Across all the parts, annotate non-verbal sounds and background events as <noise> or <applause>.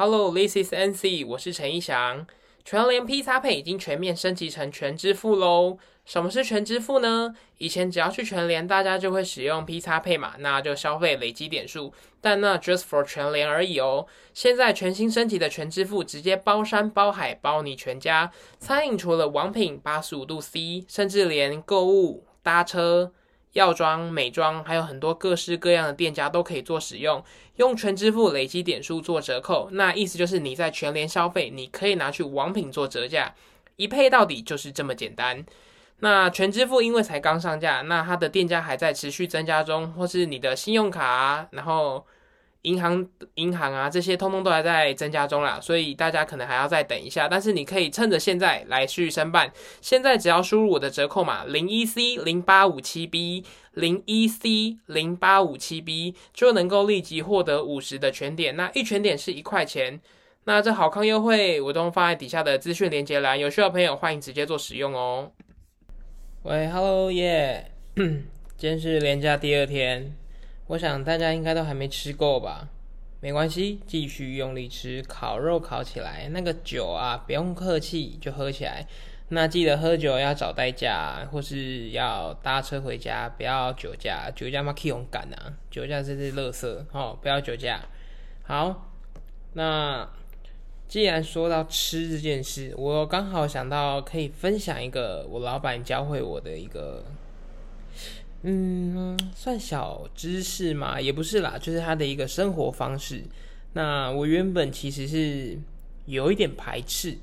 Hello, this is NC，我是陈一翔。全联 P 叉配已经全面升级成全支付喽。什么是全支付呢？以前只要去全联，大家就会使用 P 叉配嘛，那就消费累积点数，但那 just for 全联而已哦。现在全新升级的全支付，直接包山包海包你全家。餐饮除了王品八十五度 C，甚至连购物、搭车。药妆、美妆，还有很多各式各样的店家都可以做使用，用全支付累积点数做折扣。那意思就是你在全联消费，你可以拿去网品做折价，一配到底就是这么简单。那全支付因为才刚上架，那它的店家还在持续增加中，或是你的信用卡，然后。银行、银行啊，这些通通都还在增加中啦，所以大家可能还要再等一下。但是你可以趁着现在来去申办，现在只要输入我的折扣码零一 C 零八五七 B 零一 C 零八五七 B，就能够立即获得五十的全点。那一全点是一块钱。那这好康优惠我都放在底下的资讯连接栏，有需要朋友欢迎直接做使用哦。喂，Hello，耶，<coughs> 今天是连假第二天。我想大家应该都还没吃够吧？没关系，继续用力吃，烤肉烤起来。那个酒啊，不用客气，就喝起来。那记得喝酒要找代驾，或是要搭车回家，不要酒驾。酒驾嘛，可以勇敢啊！酒驾这是垃圾哦，不要酒驾。好，那既然说到吃这件事，我刚好想到可以分享一个我老板教会我的一个。嗯，算小知识嘛，也不是啦，就是他的一个生活方式。那我原本其实是有一点排斥，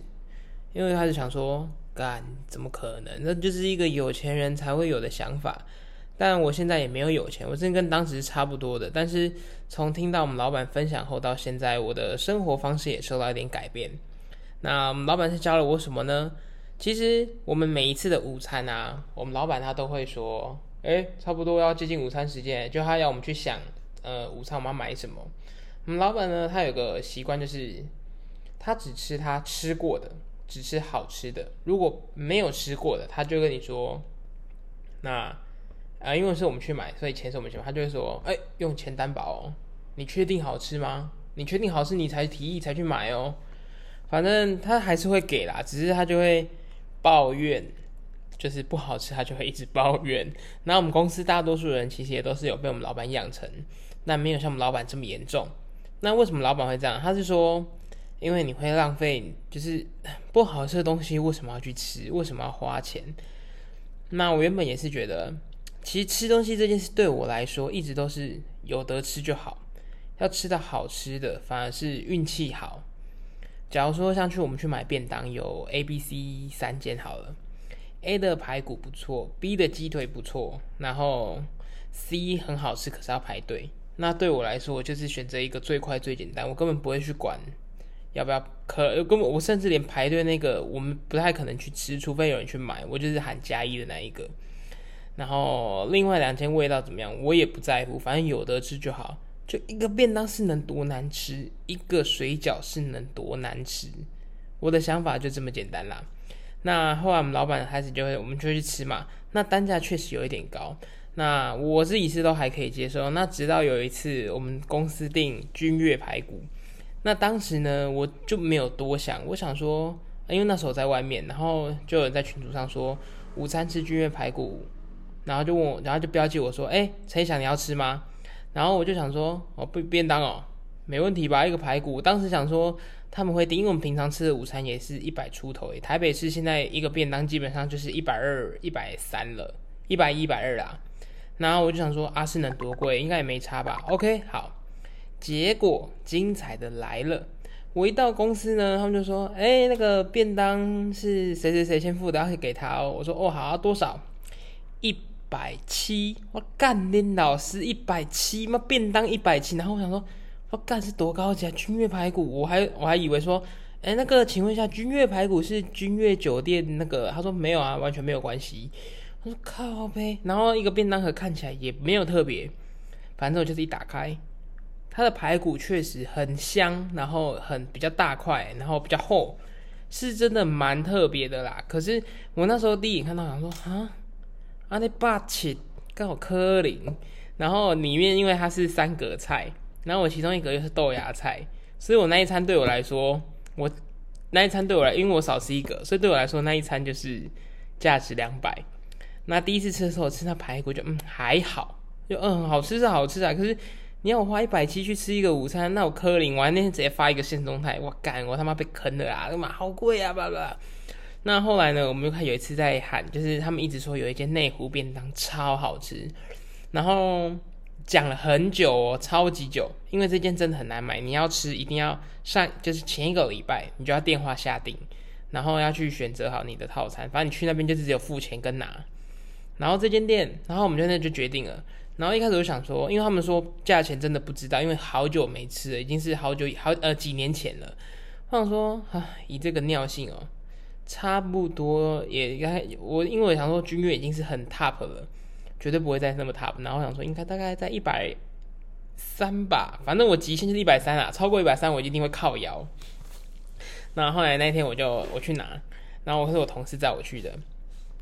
因为他是想说，干怎么可能？那就是一个有钱人才会有的想法。但我现在也没有有钱，我真的跟当时差不多的。但是从听到我们老板分享后到现在，我的生活方式也受到一点改变。那我们老板是教了我什么呢？其实我们每一次的午餐啊，我们老板他都会说。哎，差不多要接近午餐时间，就他要我们去想，呃，午餐我们要买什么。我们老板呢，他有个习惯，就是他只吃他吃过的，只吃好吃的。如果没有吃过的，他就跟你说，那啊，因为是我们去买，所以钱是我们去买，他就会说，哎，用钱担保哦。你确定好吃吗？你确定好吃，你才提议才去买哦。反正他还是会给啦，只是他就会抱怨。就是不好吃，他就会一直抱怨。那我们公司大多数人其实也都是有被我们老板养成，那没有像我们老板这么严重。那为什么老板会这样？他是说，因为你会浪费，就是 <sighs> 不好吃的东西为什么要去吃？为什么要花钱？那我原本也是觉得，其实吃东西这件事对我来说一直都是有得吃就好，要吃到好吃的反而是运气好。假如说像去我们去买便当，有 A、B、C 三间好了。A 的排骨不错，B 的鸡腿不错，然后 C 很好吃，可是要排队。那对我来说，我就是选择一个最快最简单，我根本不会去管要不要，可根本我甚至连排队那个我们不太可能去吃，除非有人去买，我就是喊加一的那一个。然后另外两间味道怎么样，我也不在乎，反正有得吃就好。就一个便当是能多难吃，一个水饺是能多难吃，我的想法就这么简单啦。那后来我们老板开始就会，我们就去吃嘛。那单价确实有一点高，那我自己吃都还可以接受。那直到有一次我们公司订君越排骨，那当时呢我就没有多想，我想说，因为那时候在外面，然后就有人在群组上说午餐吃君越排骨，然后就问我，然后就标记我说，哎，陈翔你要吃吗？然后我就想说，哦不便当哦，没问题吧？一个排骨，当时想说。他们会订，因为我们平常吃的午餐也是一百出头诶。台北市现在一个便当基本上就是一百二、一百三了，一百一百二啦。然后我就想说，阿是能多贵？应该也没差吧？OK，好。结果精彩的来了，我一到公司呢，他们就说：“哎，那个便当是谁谁谁先付的，可以给他哦。”我说：“哦，好，多少？一百七。”我干你老师一百七吗？便当一百七。然后我想说。我干是多高级啊！君悦排骨，我还我还以为说，哎，那个，请问一下，君悦排骨是君悦酒店那个？他说没有啊，完全没有关系。我说靠呗，然后一个便当盒看起来也没有特别，反正我就是一打开，它的排骨确实很香，然后很比较大块，然后比较厚，是真的蛮特别的啦。可是我那时候第一眼看到，想说啊，啊那霸气刚好科林，然后里面因为它是三格菜。然后我其中一个又是豆芽菜，所以我那一餐对我来说，我那一餐对我来，因为我少吃一个，所以对我来说那一餐就是价值两百。那第一次吃的时候，我吃那排骨就嗯还好，就嗯好吃是好吃啊。可是你要我花一百七去吃一个午餐，那我柯林，我那天直接发一个现动态，我干我他妈被坑了啊！妈好贵啊，爸爸。那后来呢，我们又看有一次在喊，就是他们一直说有一间内湖便当超好吃，然后讲了很久哦，超级久，因为这间真的很难买，你要吃一定要上，就是前一个礼拜你就要电话下订，然后要去选择好你的套餐，反正你去那边就是只有付钱跟拿。然后这间店，然后我们就那就决定了。然后一开始我想说，因为他们说价钱真的不知道，因为好久没吃了，已经是好久好呃几年前了。我想说啊，以这个尿性哦，差不多也该我因为我想说君悦已经是很 top 了，绝对不会再那么 top。然后我想说应该大概在一百三吧，反正我极限就是一百三啊，超过一百三我一定会靠摇。那后来那天我就我去拿，然后我是我同事载我去的。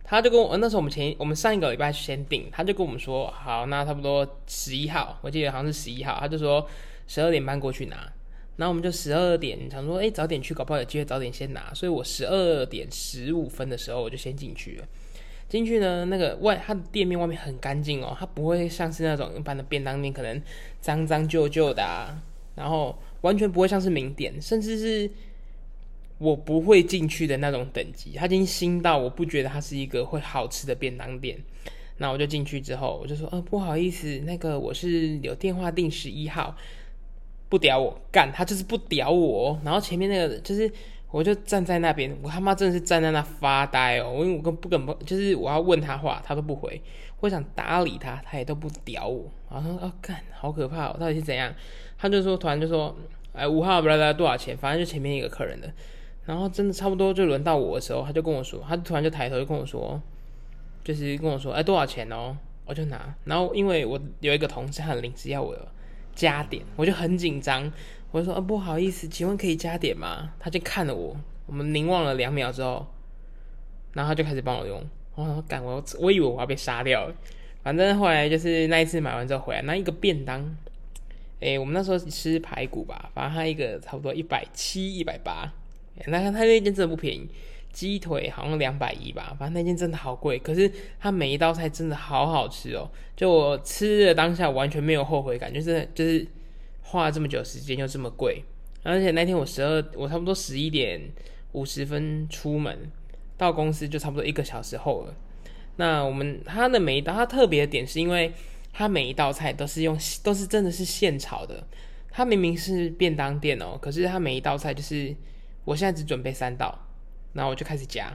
他就跟我，那时候我们前我们上一个礼拜先订，他就跟我们说，好，那差不多十一号，我记得好像是十一号，他就说十二点半过去拿，然后我们就十二点想说，哎，早点去，搞不好有机会早点先拿，所以我十二点十五分的时候我就先进去了。进去呢，那个外他的店面外面很干净哦，它不会像是那种一般的便当店，可能脏脏旧旧的，啊，然后完全不会像是名店，甚至是。我不会进去的那种等级，它已经新到我不觉得它是一个会好吃的便当店。那我就进去之后，我就说，呃，不好意思，那个我是有电话订十一号，不屌我干，他就是不屌我。然后前面那个就是，我就站在那边，我他妈真的是站在那发呆哦，因为我跟不跟不，就是我要问他话，他都不回，我想搭理他，他也都不屌我。然后说，哦，干，好可怕哦，到底是怎样？他就说，突然就说，哎，五号不知道多少钱，反正就前面一个客人的。然后真的差不多就轮到我的时候，他就跟我说，他突然就抬头就跟我说，就是跟我说，哎，多少钱哦？我就拿。然后因为我有一个同事很临时要我加点，我就很紧张，我就说，啊，不好意思，请问可以加点吗？他就看了我，我们凝望了两秒之后，然后他就开始帮我用。我说，赶我，我以为我要被杀掉。反正后来就是那一次买完之后回来，那一个便当，哎，我们那时候吃排骨吧，反正他一个差不多一百七、一百八。那他那件真的不便宜，鸡腿好像两百一吧，反正那件真的好贵。可是他每一道菜真的好好吃哦，就我吃的当下完全没有后悔感，就是就是花了这么久时间又这么贵，而且那天我十二我差不多十一点五十分出门，到公司就差不多一个小时后了。那我们它的每一道它特别的点是因为它每一道菜都是用都是真的是现炒的，它明明是便当店哦，可是它每一道菜就是。我现在只准备三道，然后我就开始夹，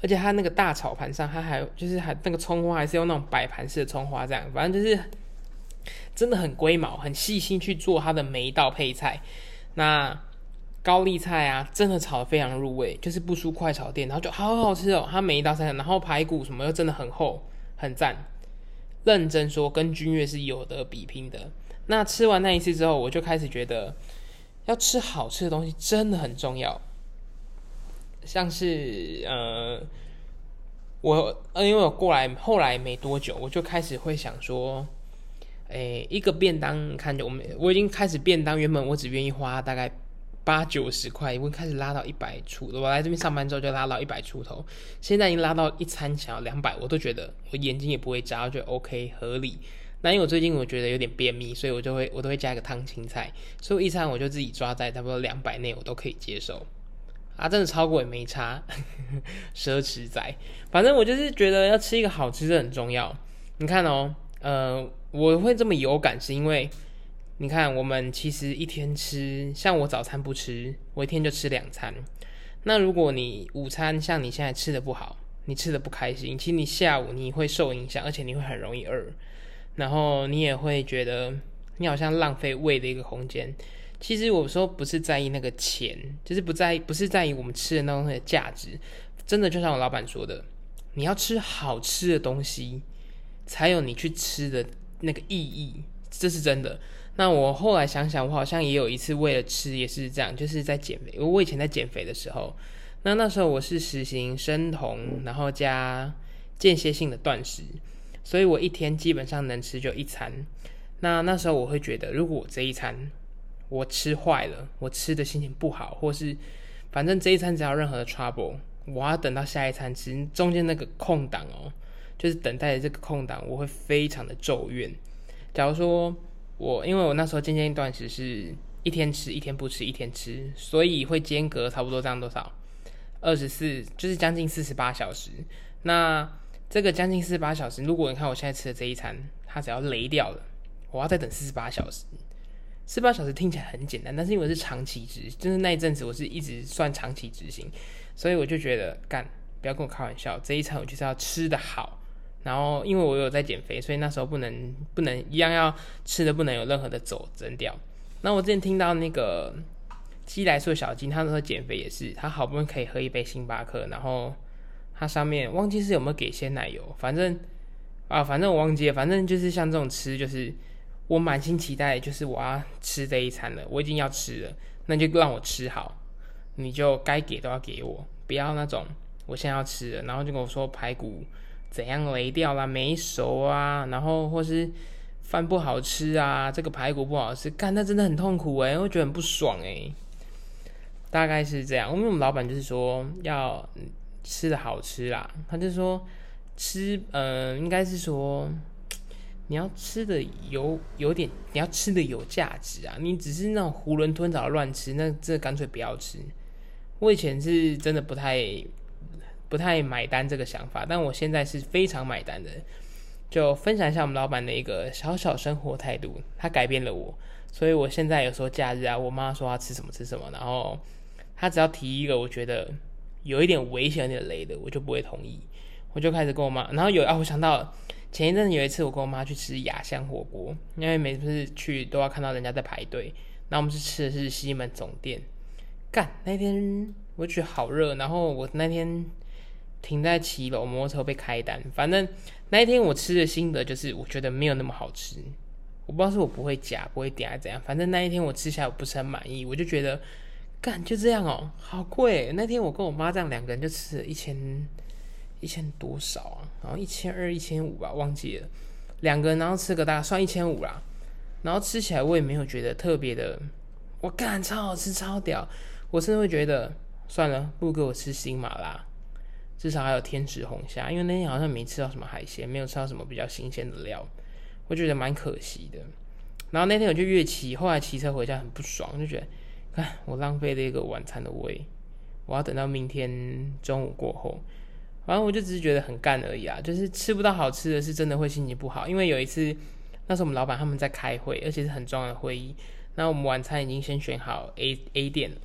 而且它那个大炒盘上，它还就是还那个葱花还是用那种摆盘式的葱花，这样反正就是真的很龟毛，很细心去做它的每一道配菜。那高丽菜啊，真的炒的非常入味，就是不输快炒店，然后就好好吃哦。它每一道菜，然后排骨什么又真的很厚，很赞。认真说，跟君越是有得比拼的。那吃完那一次之后，我就开始觉得。要吃好吃的东西真的很重要，像是呃，我呃，因为我过来后来没多久，我就开始会想说，诶，一个便当，看着我们我已经开始便当，原本我只愿意花大概八九十块，我开始拉到一百出，我来这边上班之后就拉到一百出头，现在已经拉到一餐想要两百，我都觉得我眼睛也不会眨，就 OK 合理。那因为我最近我觉得有点便秘，所以我就会我都会加一个汤青菜，所以一餐我就自己抓在差不多两百内，我都可以接受。啊，真的超过也没差，奢侈仔。反正我就是觉得要吃一个好吃的很重要。你看哦，呃，我会这么有感，是因为你看我们其实一天吃，像我早餐不吃，我一天就吃两餐。那如果你午餐像你现在吃的不好，你吃的不开心，其实你下午你会受影响，而且你会很容易饿。然后你也会觉得你好像浪费胃的一个空间。其实我说不是在意那个钱，就是不在意不是在意我们吃的那东西的价值。真的就像我老板说的，你要吃好吃的东西，才有你去吃的那个意义。这是真的。那我后来想想，我好像也有一次为了吃也是这样，就是在减肥。我以前在减肥的时候，那那时候我是实行生酮，然后加间歇性的断食。所以我一天基本上能吃就一餐，那那时候我会觉得，如果我这一餐我吃坏了，我吃的心情不好，或是反正这一餐只要任何的 trouble，我要等到下一餐吃，中间那个空档哦，就是等待的这个空档，我会非常的咒怨。假如说我因为我那时候渐渐断食是一天吃一天不吃一天吃，所以会间隔差不多这样多少二十四，就是将近四十八小时。那这个将近四十八小时，如果你看我现在吃的这一餐，它只要雷掉了，我要再等四十八小时。四十八小时听起来很简单，但是因为是长期执，就是那一阵子我是一直算长期执行，所以我就觉得干，不要跟我开玩笑，这一餐我就是要吃的好。然后因为我有在减肥，所以那时候不能不能一样要吃的不能有任何的走增掉。那我之前听到那个基来素小金，他说减肥也是，他好不容易可以喝一杯星巴克，然后。它上面忘记是有没有给鲜奶油，反正啊，反正我忘记了，反正就是像这种吃，就是我满心期待，就是我要吃这一餐了，我已经要吃了，那就让我吃好，你就该给都要给我，不要那种我现在要吃了，然后就跟我说排骨怎样雷掉啦，没熟啊，然后或是饭不好吃啊，这个排骨不好吃，干那真的很痛苦诶，我觉得很不爽诶。大概是这样，因为我们老板就是说要。吃的好吃啦，他就说吃，嗯，应该是说你要吃的有有点，你要吃的有价值啊。你只是那种囫囵吞枣乱吃，那这干脆不要吃。我以前是真的不太不太买单这个想法，但我现在是非常买单的。就分享一下我们老板的一个小小生活态度，他改变了我，所以我现在有时候假日啊，我妈说要吃什么吃什么，然后他只要提一个，我觉得。有一点危险、有点雷的，我就不会同意。我就开始跟我妈，然后有啊，我想到前一阵有一次，我跟我妈去吃雅香火锅，因为每次去都要看到人家在排队。那我们是吃的是西门总店。干那天我觉得好热，然后我那天停在七楼摩托车被开单。反正那一天我吃的心得就是，我觉得没有那么好吃。我不知道是我不会夹、不会点还是怎样。反正那一天我吃起来我不是很满意，我就觉得。干就这样哦，好贵！那天我跟我妈这样两个人就吃了一千一千多少啊？然后一千二、一千五吧，忘记了。两个人然后吃个大概算一千五啦。然后吃起来我也没有觉得特别的，我干超好吃超屌！我甚至会觉得算了，不给我吃新麻啦，至少还有天使红虾，因为那天好像没吃到什么海鲜，没有吃到什么比较新鲜的料，我觉得蛮可惜的。然后那天我就越骑，后来骑车回家很不爽，就觉得。看，我浪费了一个晚餐的胃，我要等到明天中午过后。反正我就只是觉得很干而已啊，就是吃不到好吃的，是真的会心情不好。因为有一次，那时候我们老板他们在开会，而且是很重要的会议。那我们晚餐已经先选好 A A 店了，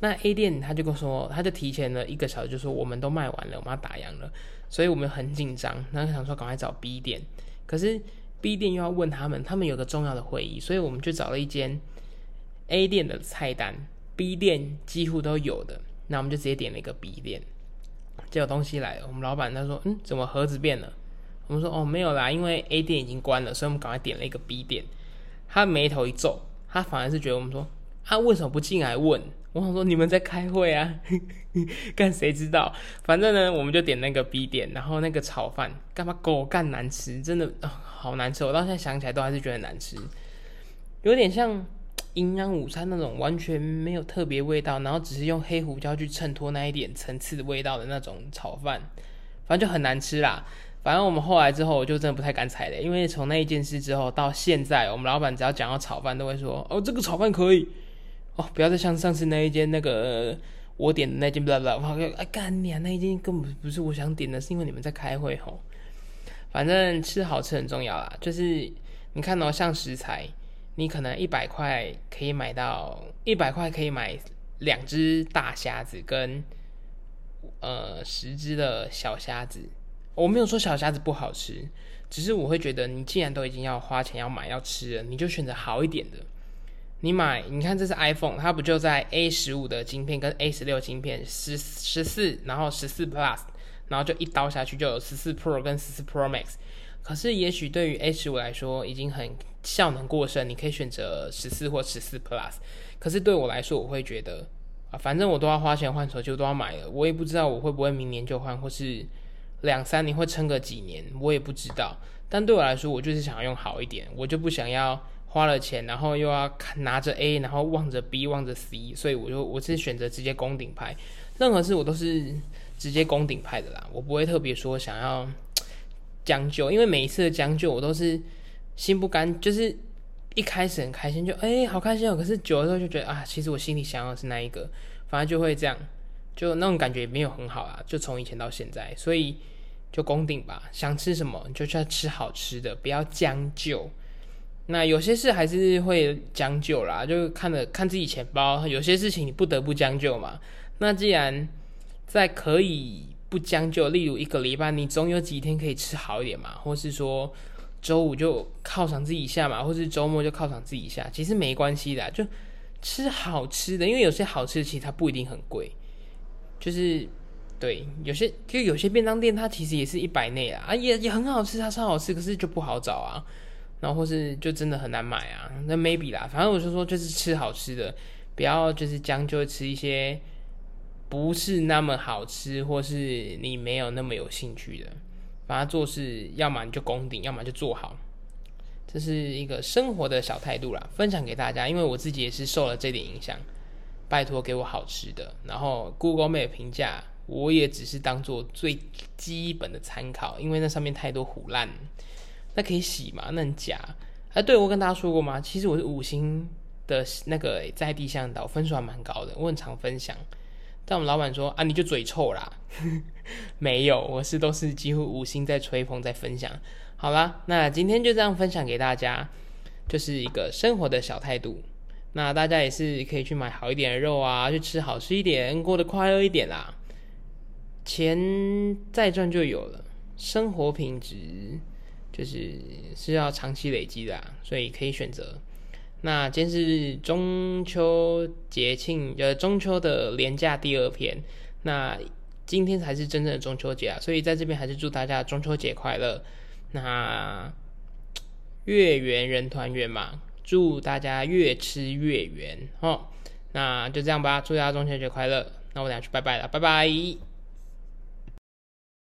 那 A 店他就跟我说，他就提前了一个小时就说我们都卖完了，我们要打烊了，所以我们很紧张，然后想说赶快找 B 店，可是 B 店又要问他们，他们有个重要的会议，所以我们就找了一间。A 店的菜单，B 店几乎都有的，那我们就直接点了一个 B 店，结果东西来了，我们老板他说，嗯，怎么盒子变了？我们说，哦，没有啦，因为 A 店已经关了，所以我们赶快点了一个 B 店。他眉头一皱，他反而是觉得我们说，他为什么不进来问？我想说你们在开会啊，<laughs> 干谁知道？反正呢，我们就点那个 B 店，然后那个炒饭干嘛狗干难吃，真的，好难吃，我到现在想起来都还是觉得难吃，有点像。营养午餐那种完全没有特别味道，然后只是用黑胡椒去衬托那一点层次味道的那种炒饭，反正就很难吃啦。反正我们后来之后，我就真的不太敢踩雷，因为从那一件事之后到现在，我们老板只要讲到炒饭，都会说：“哦，这个炒饭可以哦，不要再像上次那一间那个我点的那间，不啦不啦，哎干你啊，那一间根本不是我想点的，是因为你们在开会吼。反正吃好吃很重要啦，就是你看到像食材。你可能一百块可以买到一百块可以买两只大虾子跟呃十只的小虾子。我没有说小虾子不好吃，只是我会觉得你既然都已经要花钱要买要吃了，你就选择好一点的。你买，你看这是 iPhone，它不就在 A 十五的晶片跟 A 十六晶片十十四，然后十四 Plus，然后就一刀下去就有十四 Pro 跟十四 Pro Max。可是也许对于 A 十五来说已经很。效能过剩，你可以选择十四或十四 Plus。可是对我来说，我会觉得啊，反正我都要花钱换手机，我都要买了，我也不知道我会不会明年就换，或是两三年会撑个几年，我也不知道。但对我来说，我就是想要用好一点，我就不想要花了钱，然后又要看拿着 A，然后望着 B，望着 C，所以我就我是选择直接攻顶拍。任何事我都是直接攻顶派的啦，我不会特别说想要将就，因为每一次的将就我都是心不甘，就是一开始很开心，就哎好开心哦，可是久了之后就觉得啊，其实我心里想要的是那一个，反正就会这样，就那种感觉没有很好啊，就从以前到现在，所以就攻顶吧，想吃什么就去吃好吃的，不要将就。那有些事还是会将就啦，就看了看自己钱包，有些事情你不得不将就嘛。那既然在可以不将就，例如一个礼拜，你总有几天可以吃好一点嘛，或是说周五就犒赏自己一下嘛，或是周末就犒赏自己一下，其实没关系的，就吃好吃的，因为有些好吃的其实它不一定很贵，就是对有些就有些便当店它其实也是一百内啊，啊也也很好吃，它超好吃，可是就不好找啊，然后或是就真的很难买啊，那 maybe 啦，反正我就说就是吃好吃的，不要就是将就吃一些。不是那么好吃，或是你没有那么有兴趣的，反正做事，要么你就攻顶，要么就做好。这是一个生活的小态度啦，分享给大家。因为我自己也是受了这点影响，拜托给我好吃的。然后 Google Map 评价，我也只是当做最基本的参考，因为那上面太多虎烂，那可以洗吗？那很假。哎，对我跟大家说过吗？其实我是五星的那个在地向导，分数还蛮高的，我很常分享。但我们老板说啊，你就嘴臭啦，<laughs> 没有，我是都是几乎五星在吹风在分享。好啦，那今天就这样分享给大家，就是一个生活的小态度。那大家也是可以去买好一点的肉啊，去吃好吃一点，过得快乐一点啦。钱再赚就有了，生活品质就是是要长期累积的，所以可以选择。那今天是中秋节庆，呃，中秋的连假第二天。那今天才是真正的中秋节啊，所以在这边还是祝大家中秋节快乐。那月圆人团圆嘛，祝大家越吃越圆哦。那就这样吧，祝大家中秋节快乐。那我等下去拜拜了，拜拜。